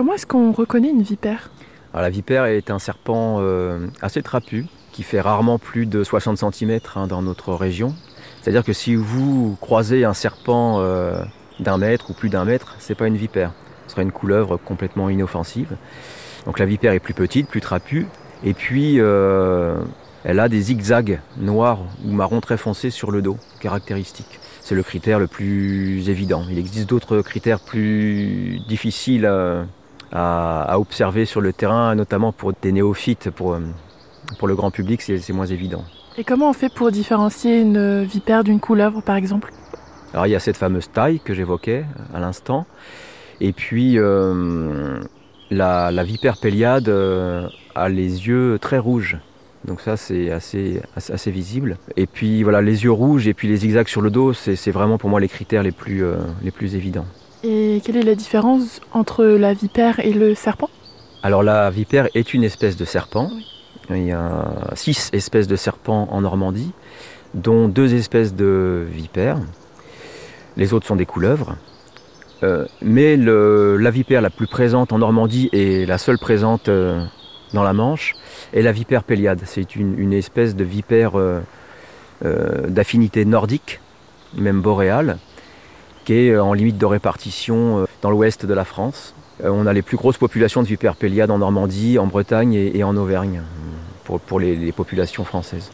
Comment est-ce qu'on reconnaît une vipère? La vipère est un serpent euh, assez trapu qui fait rarement plus de 60 cm dans notre région. C'est-à-dire que si vous croisez un serpent euh, d'un mètre ou plus d'un mètre, c'est pas une vipère. Ce serait une couleuvre complètement inoffensive. Donc la vipère est plus petite, plus trapue, et puis euh, elle a des zigzags noirs ou marron très foncés sur le dos, caractéristiques. C'est le critère le plus évident. Il existe d'autres critères plus difficiles à, à- à observer sur le terrain, notamment pour des néophytes, pour, euh, pour le grand public, c'est moins évident. Et comment on fait pour différencier une vipère d'une couleuvre, par exemple? Alors il y a cette fameuse taille que j'évoquais à l'instant, et puis euh, la, la vipère péliade euh, a les yeux très rouges. Donc ça c'est assez, assez, assez visible. Et puis voilà, les yeux rouges et puis les zigzags sur le dos, c'est c'est vraiment pour moi les critères les plus, euh, les plus évidents. Et quelle est la différence entre la vipère et le serpent? Alors la vipère est une espèce de serpent. Oui. Il y a six espèces de serpents en Normandie, dont deux espèces de vipères. Les autres sont des couleuvres. Euh, mais le- la vipère la plus présente en Normandie et la seule présente euh, dans la Manche est la vipère péliade. C'est une, une espèce de vipère euh, euh, d'affinité nordique, même boréale, qui est euh, en limite de répartition euh, dans l'ouest de la France. Euh, on a les plus grosses populations de vipères péliades en Normandie, en Bretagne et, en Auvergne, pour, les populations françaises.